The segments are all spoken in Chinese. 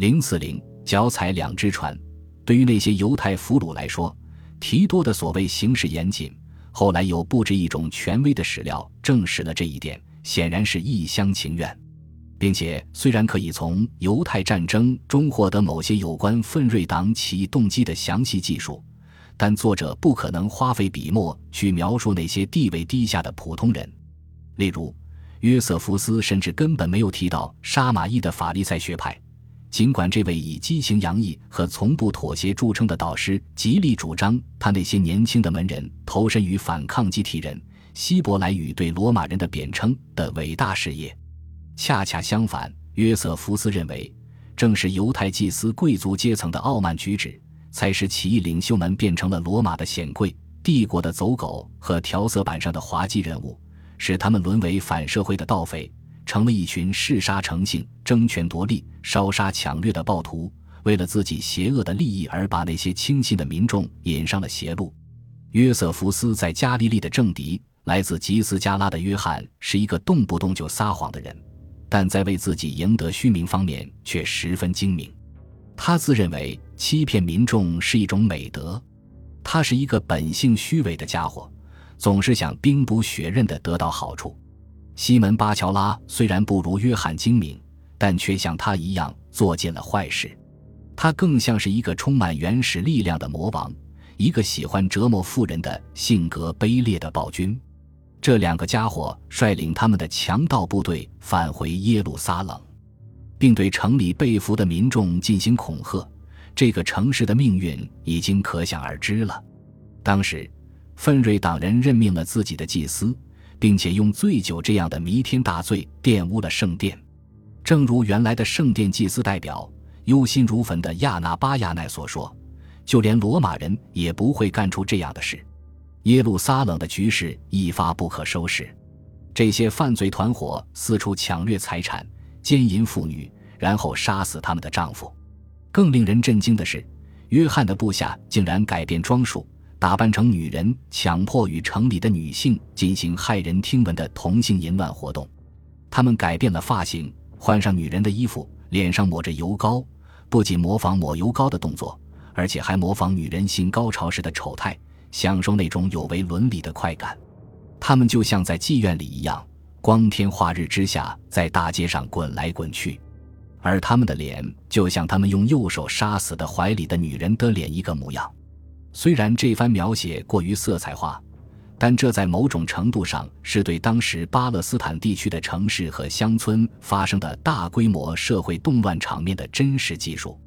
零四零脚踩两只船。对于那些犹太俘虏来说，提多的所谓行事严谨，后来有不止一种权威的史料证实了这一点，显然是一厢情愿。并且，虽然可以从犹太战争中获得某些有关奋锐党起义动机的详细记述，但作者不可能花费笔墨去描述那些地位低下的普通人。例如，约瑟夫斯甚至根本没有提到沙马伊的法利赛学派，尽管这位以激情洋溢和从不妥协著称的导师极力主张他那些年轻的门人投身于反抗集体人希伯来语对罗马人的贬称的伟大事业。恰恰相反，约瑟夫斯认为，正是犹太祭司贵族阶层的傲慢举止，才使起义领袖们变成了罗马的显贵、帝国的走狗和调色板上的滑稽人物，使他们沦为反社会的盗匪，成了一群嗜杀成性、争权夺利、烧杀抢掠的暴徒，为了自己邪恶的利益而把那些轻信的民众引上了邪路。约瑟夫斯在加利利的政敌，来自吉斯加拉的约翰，是一个动不动就撒谎的人。但在为自己赢得虚名方面却十分精明，他自认为欺骗民众是一种美德。他是一个本性虚伪的家伙，总是想兵不血刃地得到好处。西门巴乔拉虽然不如约翰精明，但却像他一样做尽了坏事。他更像是一个充满原始力量的魔王，一个喜欢折磨富人的性格卑劣的暴君。这两个家伙率领他们的强盗部队返回耶路撒冷，并对城里被俘的民众进行恐吓。这个城市的命运已经可想而知了。当时，奋锐党人任命了自己的祭司，并且用醉酒这样的弥天大罪玷污了圣殿。正如原来的圣殿祭司代表忧心如焚的亚纳巴亚奈所说：“就连罗马人也不会干出这样的事。”耶路撒冷的局势一发不可收拾，这些犯罪团伙四处抢掠财产、奸淫妇女，然后杀死他们的丈夫。更令人震惊的是，约翰的部下竟然改变装束，打扮成女人，强迫与城里的女性进行骇人听闻的同性淫乱活动。他们改变了发型，换上女人的衣服，脸上抹着油膏，不仅模仿抹油膏的动作，而且还模仿女人性高潮时的丑态。享受那种有违伦理的快感，他们就像在妓院里一样，光天化日之下在大街上滚来滚去，而他们的脸就像他们用右手杀死的怀里的女人的脸一个模样。虽然这番描写过于色彩化，但这在某种程度上是对当时巴勒斯坦地区的城市和乡村发生的大规模社会动乱场面的真实记述。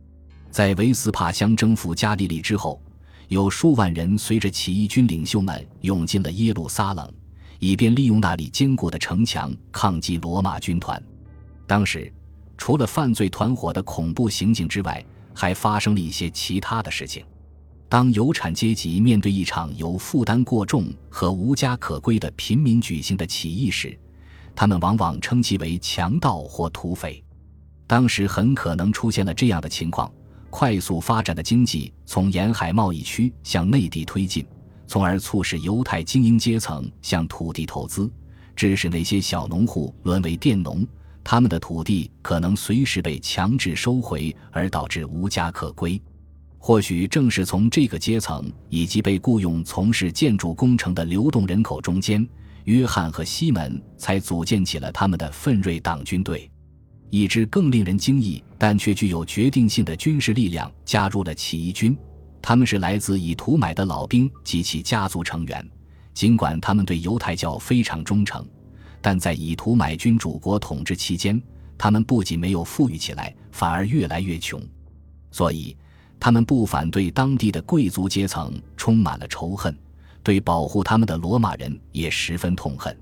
在维斯帕乡征服加利利之后。有数万人随着起义军领袖们涌进了耶路撒冷，以便利用那里坚固的城墙抗击罗马军团。当时，除了犯罪团伙的恐怖行径之外，还发生了一些其他的事情。当有产阶级面对一场由负担过重和无家可归的平民举行的起义时，他们往往称其为强盗或土匪。当时很可能出现了这样的情况。快速发展的经济从沿海贸易区向内地推进，从而促使犹太精英阶层向土地投资，致使那些小农户沦为佃农，他们的土地可能随时被强制收回，而导致无家可归。或许正是从这个阶层以及被雇佣从事建筑工程的流动人口中间，约翰和西门才组建起了他们的奋锐党军队。一支更令人惊异，但却具有决定性的军事力量加入了起义军。他们是来自以图买的老兵及其家族成员。尽管他们对犹太教非常忠诚，但在以图买君主国统治期间，他们不仅没有富裕起来，反而越来越穷。所以，他们不反对当地的贵族阶层充满了仇恨，对保护他们的罗马人也十分痛恨。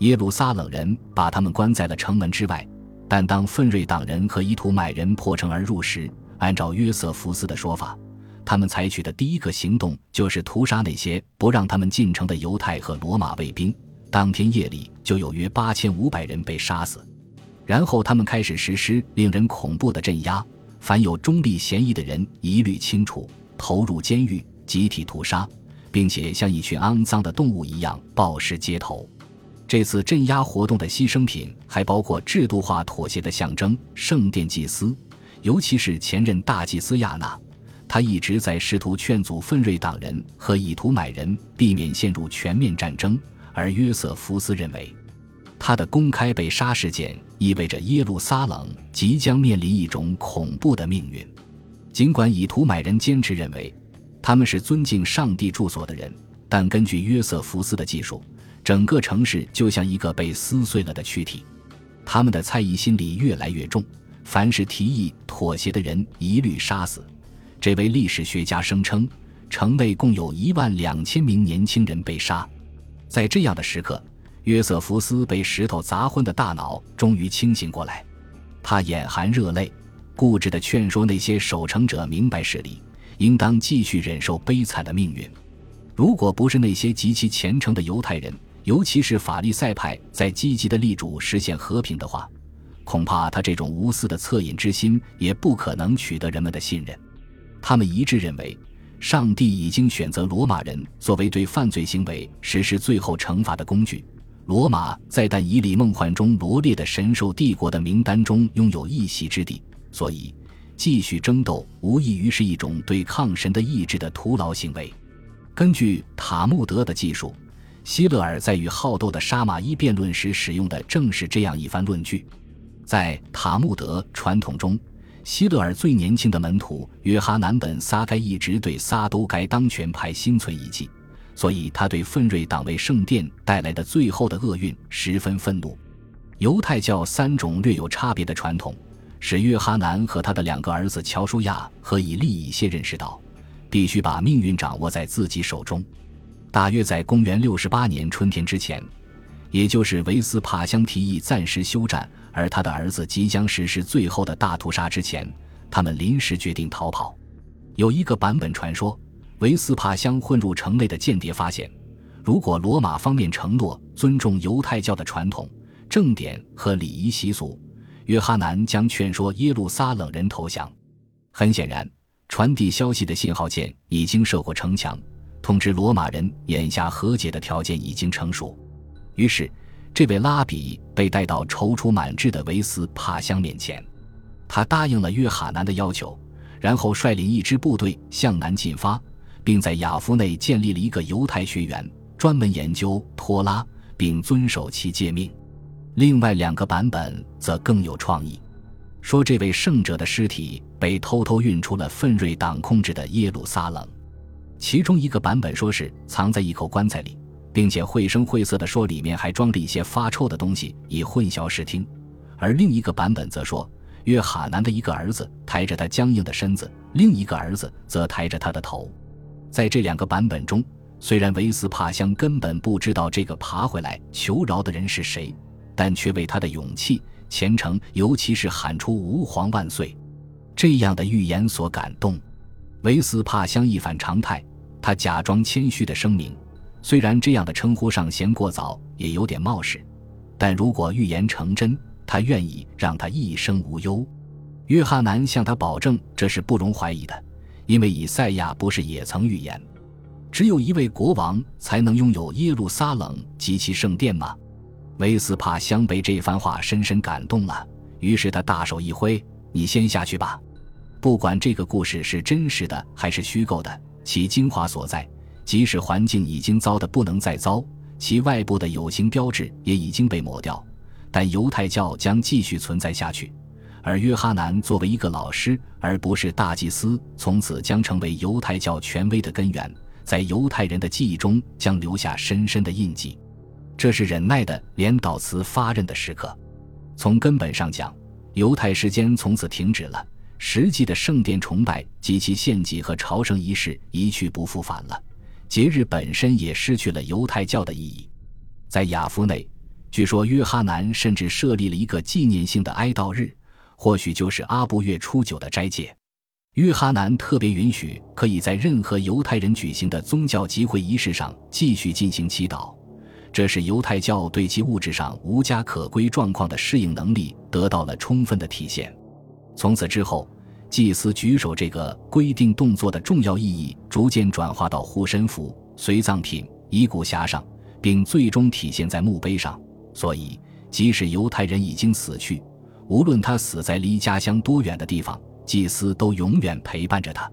耶路撒冷人把他们关在了城门之外。但当奋锐党人和伊图买人破城而入时，按照约瑟夫斯的说法，他们采取的第一个行动就是屠杀那些不让他们进城的犹太和罗马卫兵。当天夜里就有约八千五百人被杀死。然后他们开始实施令人恐怖的镇压，凡有中立嫌疑的人一律清除、投入监狱、集体屠杀，并且像一群肮脏的动物一样暴尸街头。这次镇压活动的牺牲品还包括制度化妥协的象征——圣殿祭司，尤其是前任大祭司亚纳，他一直在试图劝阻奋锐党人和以图买人避免陷入全面战争。而约瑟夫斯认为，他的公开被杀事件意味着耶路撒冷即将面临一种恐怖的命运。尽管以图买人坚持认为他们是尊敬上帝住所的人，但根据约瑟夫斯的技术，整个城市就像一个被撕碎了的躯体。他们的猜疑心理越来越重，凡是提议妥协的人一律杀死。这位历史学家声称，城内共有一万两千名年轻人被杀。在这样的时刻，约瑟夫斯被石头砸昏的大脑终于清醒过来，他眼含热泪，固执地劝说那些守城者明白事理，应当继续忍受悲惨的命运。如果不是那些极其虔诚的犹太人，尤其是法利赛派在积极的力主实现和平的话，恐怕他这种无私的恻隐之心也不可能取得人们的信任。他们一致认为，上帝已经选择罗马人作为对犯罪行为实施最后惩罚的工具。罗马在但以理梦幻中罗列的神兽帝国的名单中拥有一席之地，所以继续争斗无异于是一种对抗神的意志的徒劳行为。根据塔木德的技术。希勒尔在与好斗的沙马伊辩论时使用的正是这样一番论据。在塔木德传统中，希勒尔最年轻的门徒约哈南本撒该一直对撒都该当权派心存疑忌，所以他对奋锐党为圣殿带来的最后的厄运十分愤怒。犹太教三种略有差别的传统，使约哈南和他的两个儿子乔舒亚和以利以谢认识到，必须把命运掌握在自己手中。大约在公元六十八年春天之前，也就是维斯帕乡提议暂时休战，而他的儿子即将实施最后的大屠杀之前，他们临时决定逃跑。有一个版本传说，维斯帕乡混入城内的间谍发现，如果罗马方面承诺尊重犹太教的传统、正典和礼仪习俗，约哈南将劝说耶路撒冷人投降。很显然，传递消息的信号箭已经射过城墙。通知罗马人，眼下和解的条件已经成熟。于是，这位拉比被带到踌躇满志的维斯帕乡面前。他答应了约哈南的要求，然后率领一支部队向南进发，并在亚夫内建立了一个犹太学园，专门研究托拉，并遵守其诫命。另外两个版本则更有创意，说这位圣者的尸体被偷偷运出了奋锐党控制的耶路撒冷。其中一个版本说是藏在一口棺材里，并且绘声绘色地说里面还装着一些发臭的东西，以混淆视听；而另一个版本则说约哈南的一个儿子抬着他僵硬的身子，另一个儿子则抬着他的头。在这两个版本中，虽然维斯帕香根本不知道这个爬回来求饶的人是谁，但却为他的勇气、虔诚，尤其是喊出“吾皇万岁”这样的预言所感动。维斯帕香一反常态。他假装谦虚的声明，虽然这样的称呼尚嫌过早，也有点冒失，但如果预言成真，他愿意让他一生无忧。约翰南向他保证，这是不容怀疑的，因为以赛亚不是也曾预言，只有一位国王才能拥有耶路撒冷及其圣殿吗？维斯帕乡被这番话深深感动了，于是他大手一挥：“你先下去吧，不管这个故事是真实的还是虚构的。”其精华所在，即使环境已经糟得不能再糟，其外部的有形标志也已经被抹掉，但犹太教将继续存在下去。而约哈南作为一个老师，而不是大祭司，从此将成为犹太教权威的根源，在犹太人的记忆中将留下深深的印记。这是忍耐的连导词发任的时刻。从根本上讲，犹太时间从此停止了。实际的圣殿崇拜及其献祭和朝圣仪式一去不复返了，节日本身也失去了犹太教的意义。在雅夫内，据说约哈南甚至设立了一个纪念性的哀悼日，或许就是阿布月初九的斋戒。约哈南特别允许可以在任何犹太人举行的宗教集会仪式上继续进行祈祷，这是犹太教对其物质上无家可归状况的适应能力得到了充分的体现。从此之后，祭司举手这个规定动作的重要意义逐渐转化到护身符、随葬品、遗骨匣上，并最终体现在墓碑上。所以，即使犹太人已经死去，无论他死在离家乡多远的地方，祭司都永远陪伴着他。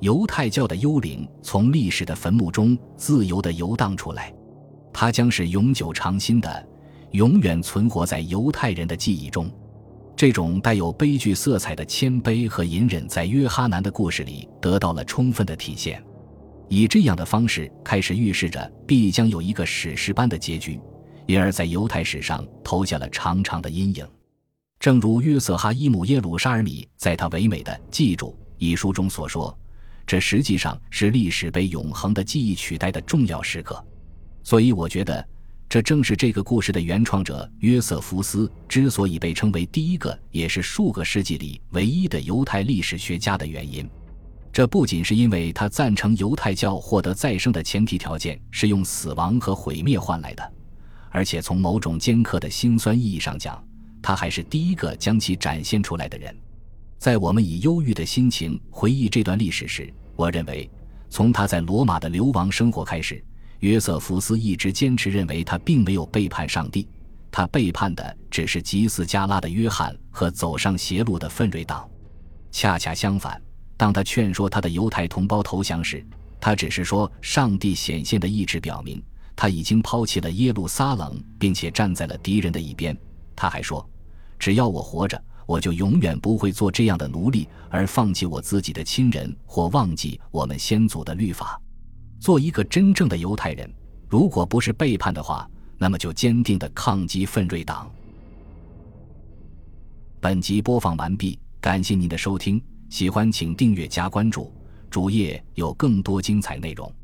犹太教的幽灵从历史的坟墓中自由地游荡出来，它将是永久长新的，永远存活在犹太人的记忆中。这种带有悲剧色彩的谦卑和隐忍，在约哈南的故事里得到了充分的体现。以这样的方式开始预示着必将有一个史诗般的结局，因而，在犹太史上投下了长长的阴影。正如约瑟哈伊姆耶鲁沙尔米在他唯美的《记住》一书中所说。这实际上是历史被永恒的记忆取代的重要时刻，所以我觉得，这正是这个故事的原创者约瑟夫斯之所以被称为第一个，也是数个世纪里唯一的犹太历史学家的原因。这不仅是因为他赞成犹太教获得再生的前提条件是用死亡和毁灭换来的，而且从某种尖刻的辛酸意义上讲，他还是第一个将其展现出来的人。在我们以忧郁的心情回忆这段历史时，我认为，从他在罗马的流亡生活开始，约瑟夫斯一直坚持认为他并没有背叛上帝，他背叛的只是吉斯加拉的约翰和走上邪路的奋锐党。恰恰相反，当他劝说他的犹太同胞投降时，他只是说上帝显现的意志表明他已经抛弃了耶路撒冷，并且站在了敌人的一边。他还说，只要我活着。我就永远不会做这样的奴隶，而放弃我自己的亲人或忘记我们先祖的律法。做一个真正的犹太人，如果不是背叛的话，那么就坚定的抗击奋锐党。本集播放完毕，感谢您的收听，喜欢请订阅加关注，主页有更多精彩内容。